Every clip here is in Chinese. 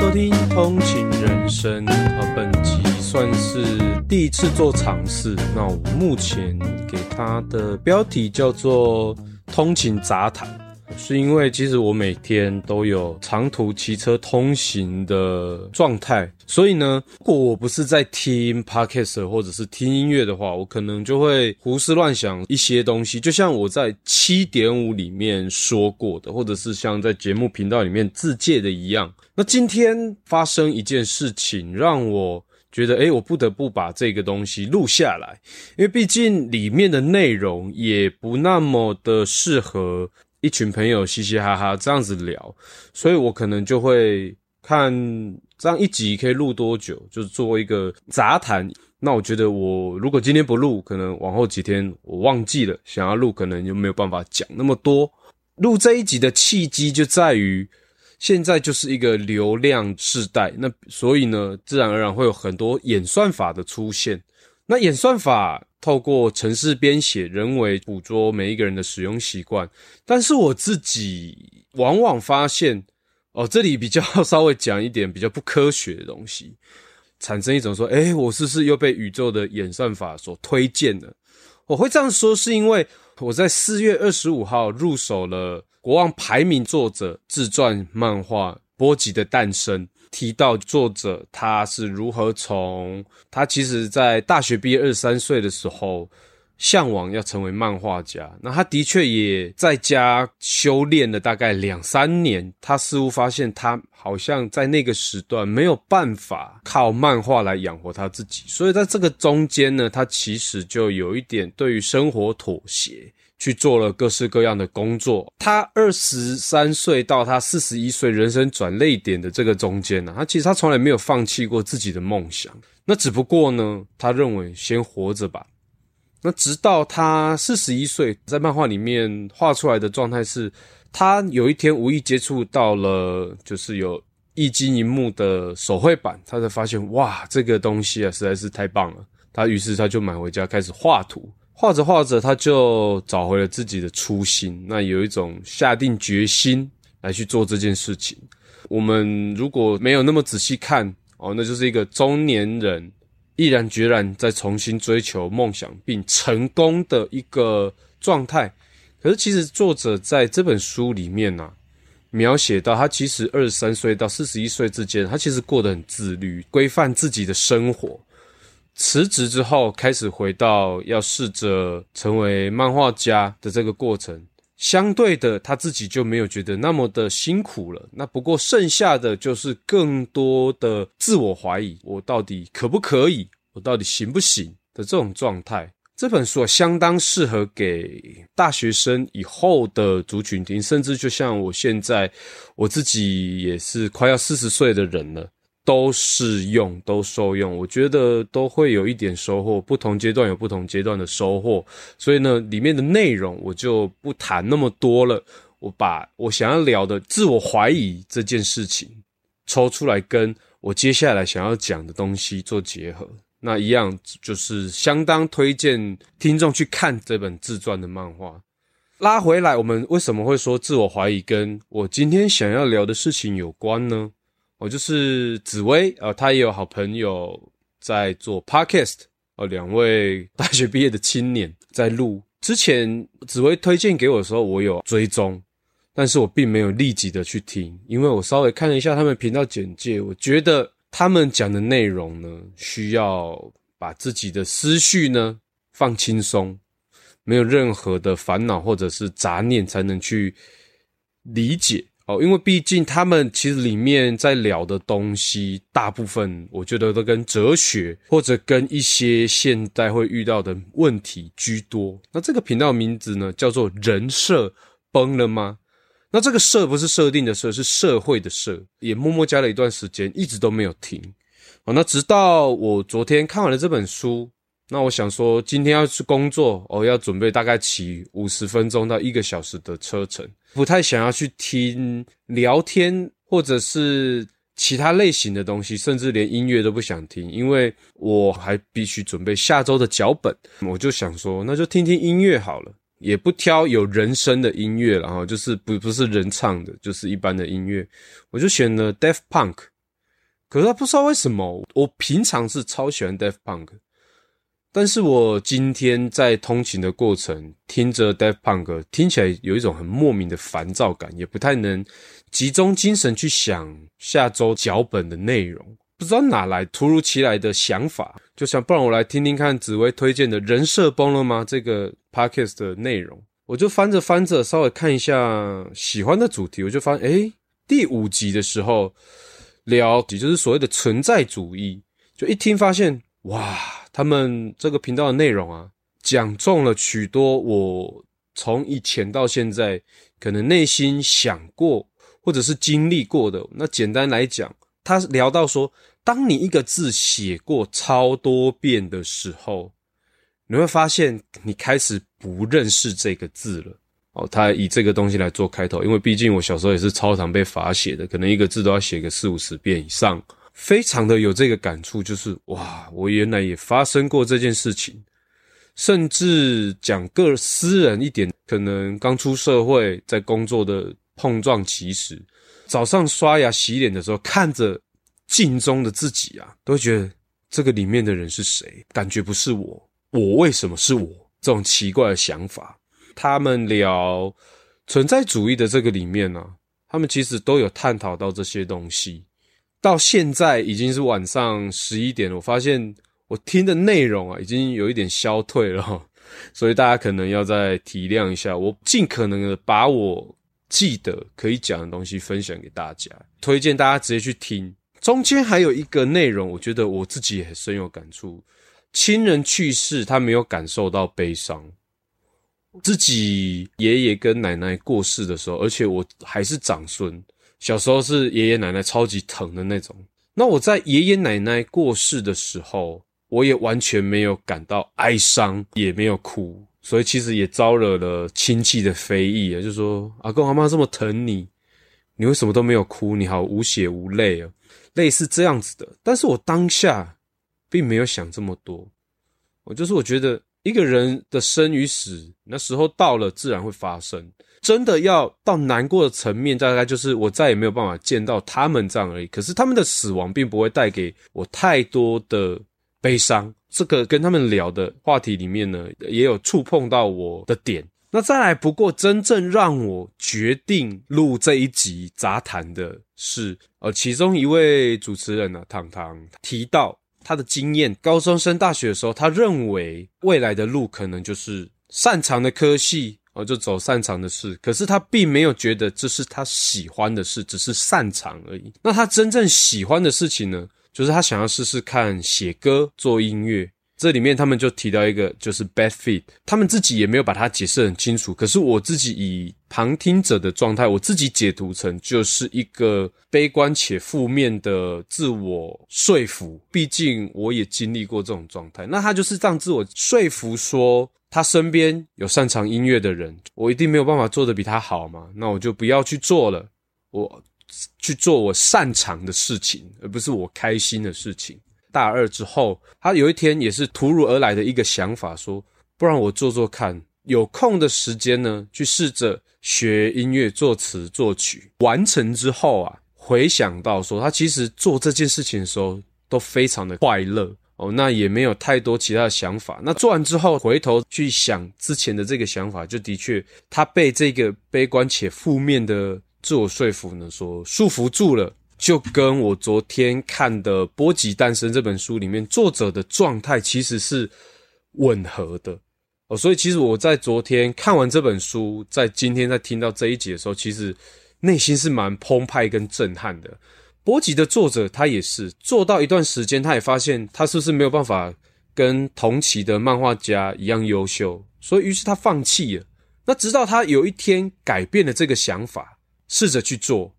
收听《通勤人生》啊，本集算是第一次做尝试。那我目前给它的标题叫做《通勤杂谈》。是因为其实我每天都有长途骑车通行的状态，所以呢，如果我不是在听 podcast 或者是听音乐的话，我可能就会胡思乱想一些东西。就像我在七点五里面说过的，或者是像在节目频道里面自介的一样。那今天发生一件事情，让我觉得，诶，我不得不把这个东西录下来，因为毕竟里面的内容也不那么的适合。一群朋友嘻嘻哈哈这样子聊，所以我可能就会看这样一集可以录多久，就是做一个杂谈。那我觉得我如果今天不录，可能往后几天我忘记了想要录，可能就没有办法讲那么多。录这一集的契机就在于现在就是一个流量时代，那所以呢，自然而然会有很多演算法的出现。那演算法透过程式编写，人为捕捉每一个人的使用习惯，但是我自己往往发现，哦，这里比较稍微讲一点比较不科学的东西，产生一种说，诶，我是不是又被宇宙的演算法所推荐了？我会这样说，是因为我在四月二十五号入手了国王排名作者自传漫画《波吉的诞生》。提到作者他是如何从他其实在大学毕业二十三岁的时候向往要成为漫画家，那他的确也在家修炼了大概两三年，他似乎发现他好像在那个时段没有办法靠漫画来养活他自己，所以在这个中间呢，他其实就有一点对于生活妥协。去做了各式各样的工作。他二十三岁到他四十一岁人生转泪点的这个中间呢，他其实他从来没有放弃过自己的梦想。那只不过呢，他认为先活着吧。那直到他四十一岁，在漫画里面画出来的状态是，他有一天无意接触到了，就是有液晶萤幕的手绘版，他才发现哇，这个东西啊实在是太棒了。他于是他就买回家开始画图。画着画着，他就找回了自己的初心。那有一种下定决心来去做这件事情。我们如果没有那么仔细看哦，那就是一个中年人毅然决然在重新追求梦想并成功的一个状态。可是，其实作者在这本书里面呢、啊，描写到他其实二十三岁到四十一岁之间，他其实过得很自律，规范自己的生活。辞职之后，开始回到要试着成为漫画家的这个过程，相对的，他自己就没有觉得那么的辛苦了。那不过剩下的就是更多的自我怀疑：我到底可不可以？我到底行不行？的这种状态。这本书，相当适合给大学生以后的族群听，甚至就像我现在，我自己也是快要四十岁的人了。都适用，都受用，我觉得都会有一点收获。不同阶段有不同阶段的收获，所以呢，里面的内容我就不谈那么多了。我把我想要聊的自我怀疑这件事情抽出来，跟我接下来想要讲的东西做结合。那一样就是相当推荐听众去看这本自传的漫画。拉回来，我们为什么会说自我怀疑跟我今天想要聊的事情有关呢？我就是紫薇，呃，他也有好朋友在做 podcast，呃，两位大学毕业的青年在录。之前紫薇推荐给我的时候，我有追踪，但是我并没有立即的去听，因为我稍微看了一下他们频道简介，我觉得他们讲的内容呢，需要把自己的思绪呢放轻松，没有任何的烦恼或者是杂念，才能去理解。哦，因为毕竟他们其实里面在聊的东西，大部分我觉得都跟哲学或者跟一些现代会遇到的问题居多。那这个频道名字呢，叫做“人设崩了吗？”那这个“设”不是设定的“设”，是社会的“社”。也默默加了一段时间，一直都没有停。哦，那直到我昨天看完了这本书。那我想说，今天要去工作，我、哦、要准备大概骑五十分钟到一个小时的车程，不太想要去听聊天或者是其他类型的东西，甚至连音乐都不想听，因为我还必须准备下周的脚本。我就想说，那就听听音乐好了，也不挑有人声的音乐，然后就是不不是人唱的，就是一般的音乐。我就选了 Deaf Punk 可是他不知道为什么，我平常是超喜欢 Deaf Punk，但是我今天在通勤的过程听着 Daft Punk，听起来有一种很莫名的烦躁感，也不太能集中精神去想下周脚本的内容，不知道哪来突如其来的想法，就想不然我来听听看紫薇推荐的人设崩了吗？这个 Podcast 的内容，我就翻着翻着稍微看一下喜欢的主题，我就发现，诶，第五集的时候。聊，也就是所谓的存在主义，就一听发现，哇，他们这个频道的内容啊，讲中了许多我从以前到现在可能内心想过或者是经历过的。那简单来讲，他聊到说，当你一个字写过超多遍的时候，你会发现你开始不认识这个字了。哦，他以这个东西来做开头，因为毕竟我小时候也是超常被罚写的，可能一个字都要写个四五十遍以上，非常的有这个感触，就是哇，我原来也发生过这件事情，甚至讲个私人一点，可能刚出社会，在工作的碰撞期时，早上刷牙洗脸的时候，看着镜中的自己啊，都会觉得这个里面的人是谁？感觉不是我，我为什么是我？这种奇怪的想法。他们聊存在主义的这个里面呢、他们其实都有探讨到这些东西。到现在已经是晚上十一点了，我发现我听的内容啊，已经有一点消退了，所以大家可能要再体谅一下。我尽可能的把我记得可以讲的东西分享给大家，推荐大家直接去听。中间还有一个内容，我觉得我自己也深有感触：亲人去世，他没有感受到悲伤。自己爷爷跟奶奶过世的时候，而且我还是长孙，小时候是爷爷奶奶超级疼的那种。那我在爷爷奶奶过世的时候，我也完全没有感到哀伤，也没有哭，所以其实也招惹了亲戚的非议啊，就说阿公阿妈这么疼你，你为什么都没有哭？你好无血无泪啊，类似这样子的。但是我当下并没有想这么多，我就是我觉得。一个人的生与死，那时候到了，自然会发生。真的要到难过的层面，大概就是我再也没有办法见到他们这样而已。可是他们的死亡并不会带给我太多的悲伤。这个跟他们聊的话题里面呢，也有触碰到我的点。那再来，不过真正让我决定录这一集杂谈的是，呃，其中一位主持人呢，糖糖提到。他的经验，高中升大学的时候，他认为未来的路可能就是擅长的科系，哦，就走擅长的事。可是他并没有觉得这是他喜欢的事，只是擅长而已。那他真正喜欢的事情呢？就是他想要试试看写歌、做音乐。这里面他们就提到一个，就是 bad fit，他们自己也没有把它解释很清楚。可是我自己以旁听者的状态，我自己解读成就是一个悲观且负面的自我说服。毕竟我也经历过这种状态，那他就是这样自我说服说，他身边有擅长音乐的人，我一定没有办法做得比他好嘛，那我就不要去做了，我去做我擅长的事情，而不是我开心的事情。大二之后，他有一天也是突如而来的一个想法，说：“不然我做做看，有空的时间呢，去试着学音乐、作词、作曲。完成之后啊，回想到说，他其实做这件事情的时候都非常的快乐哦，那也没有太多其他的想法。那做完之后，回头去想之前的这个想法，就的确他被这个悲观且负面的自我说服呢，所束缚住了。”就跟我昨天看的《波吉诞生》这本书里面作者的状态其实是吻合的哦，所以其实我在昨天看完这本书，在今天在听到这一集的时候，其实内心是蛮澎湃跟震撼的。波吉的作者他也是做到一段时间，他也发现他是不是没有办法跟同期的漫画家一样优秀，所以于是他放弃了。那直到他有一天改变了这个想法，试着去做。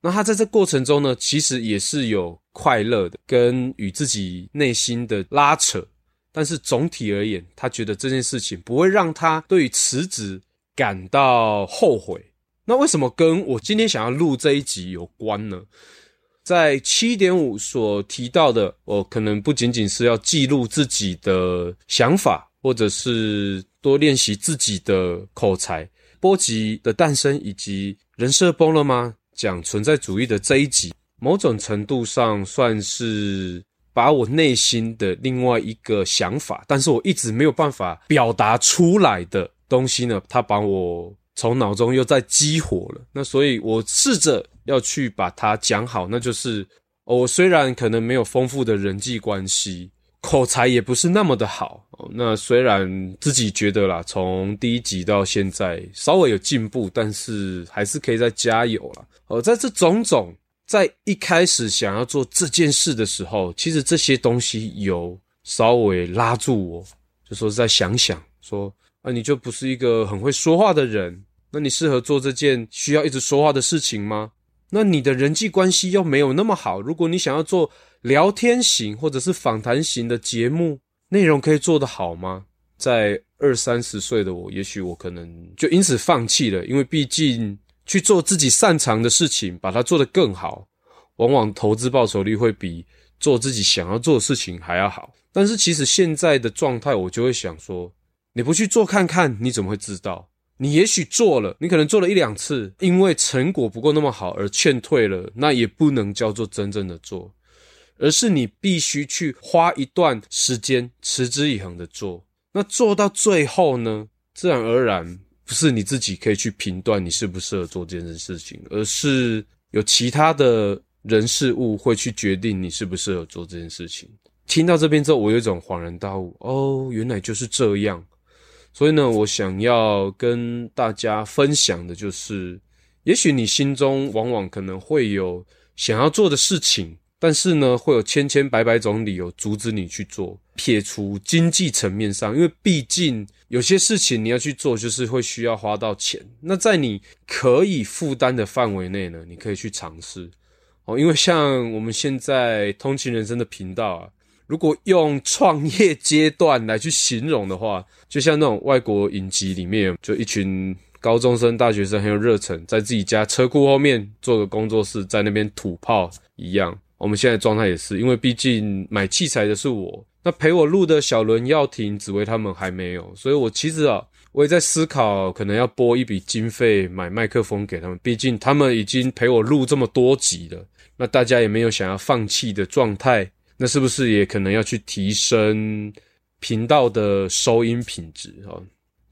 那他在这过程中呢，其实也是有快乐的，跟与自己内心的拉扯。但是总体而言，他觉得这件事情不会让他对于辞职感到后悔。那为什么跟我今天想要录这一集有关呢？在七点五所提到的，我可能不仅仅是要记录自己的想法，或者是多练习自己的口才。波及的诞生以及人设崩了吗？讲存在主义的这一集，某种程度上算是把我内心的另外一个想法，但是我一直没有办法表达出来的东西呢，他把我从脑中又再激活了。那所以我试着要去把它讲好，那就是我虽然可能没有丰富的人际关系。口才也不是那么的好，那虽然自己觉得啦，从第一集到现在稍微有进步，但是还是可以再加油啦。哦，在这种种，在一开始想要做这件事的时候，其实这些东西有稍微拉住我，就说再想想，说啊，你就不是一个很会说话的人，那你适合做这件需要一直说话的事情吗？那你的人际关系又没有那么好，如果你想要做聊天型或者是访谈型的节目，内容可以做得好吗？在二三十岁的我，也许我可能就因此放弃了，因为毕竟去做自己擅长的事情，把它做得更好，往往投资报酬率会比做自己想要做的事情还要好。但是其实现在的状态，我就会想说，你不去做看看，你怎么会知道？你也许做了，你可能做了一两次，因为成果不够那么好而劝退了，那也不能叫做真正的做，而是你必须去花一段时间持之以恒的做。那做到最后呢，自然而然不是你自己可以去评断你适不适合做这件事情，而是有其他的人事物会去决定你适不适合做这件事情。听到这边之后，我有一种恍然大悟，哦，原来就是这样。所以呢，我想要跟大家分享的就是，也许你心中往往可能会有想要做的事情，但是呢，会有千千百百种理由阻止你去做。撇除经济层面上，因为毕竟有些事情你要去做，就是会需要花到钱。那在你可以负担的范围内呢，你可以去尝试。哦，因为像我们现在通勤人生的频道啊。如果用创业阶段来去形容的话，就像那种外国影集里面，就一群高中生、大学生很有热忱，在自己家车库后面做个工作室，在那边土炮一样。我们现在状态也是，因为毕竟买器材的是我，那陪我录的小伦、耀廷、紫薇他们还没有，所以我其实啊，我也在思考，可能要拨一笔经费买麦克风给他们，毕竟他们已经陪我录这么多集了，那大家也没有想要放弃的状态。那是不是也可能要去提升频道的收音品质哦？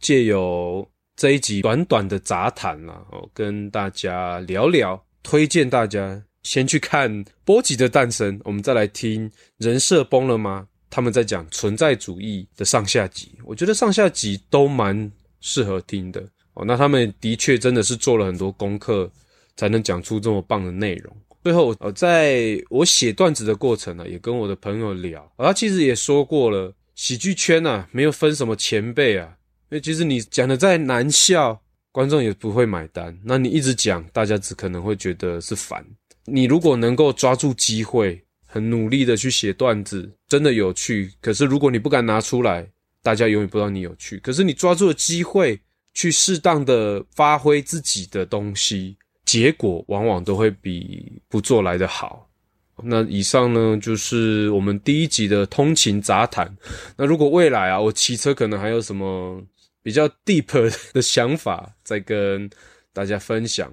借由这一集短短的杂谈啦，哦，跟大家聊聊，推荐大家先去看《波吉的诞生》，我们再来听《人设崩了吗》？他们在讲存在主义的上下集，我觉得上下集都蛮适合听的哦。那他们的确真的是做了很多功课，才能讲出这么棒的内容。最后，呃，在我写段子的过程呢，也跟我的朋友聊，他其实也说过了，喜剧圈啊，没有分什么前辈啊，因为其实你讲的再难笑，观众也不会买单。那你一直讲，大家只可能会觉得是烦。你如果能够抓住机会，很努力的去写段子，真的有趣。可是如果你不敢拿出来，大家永远不知道你有趣。可是你抓住了机会，去适当的发挥自己的东西。结果往往都会比不做来的好。那以上呢，就是我们第一集的通勤杂谈。那如果未来啊，我骑车可能还有什么比较 deep 的想法，再跟大家分享。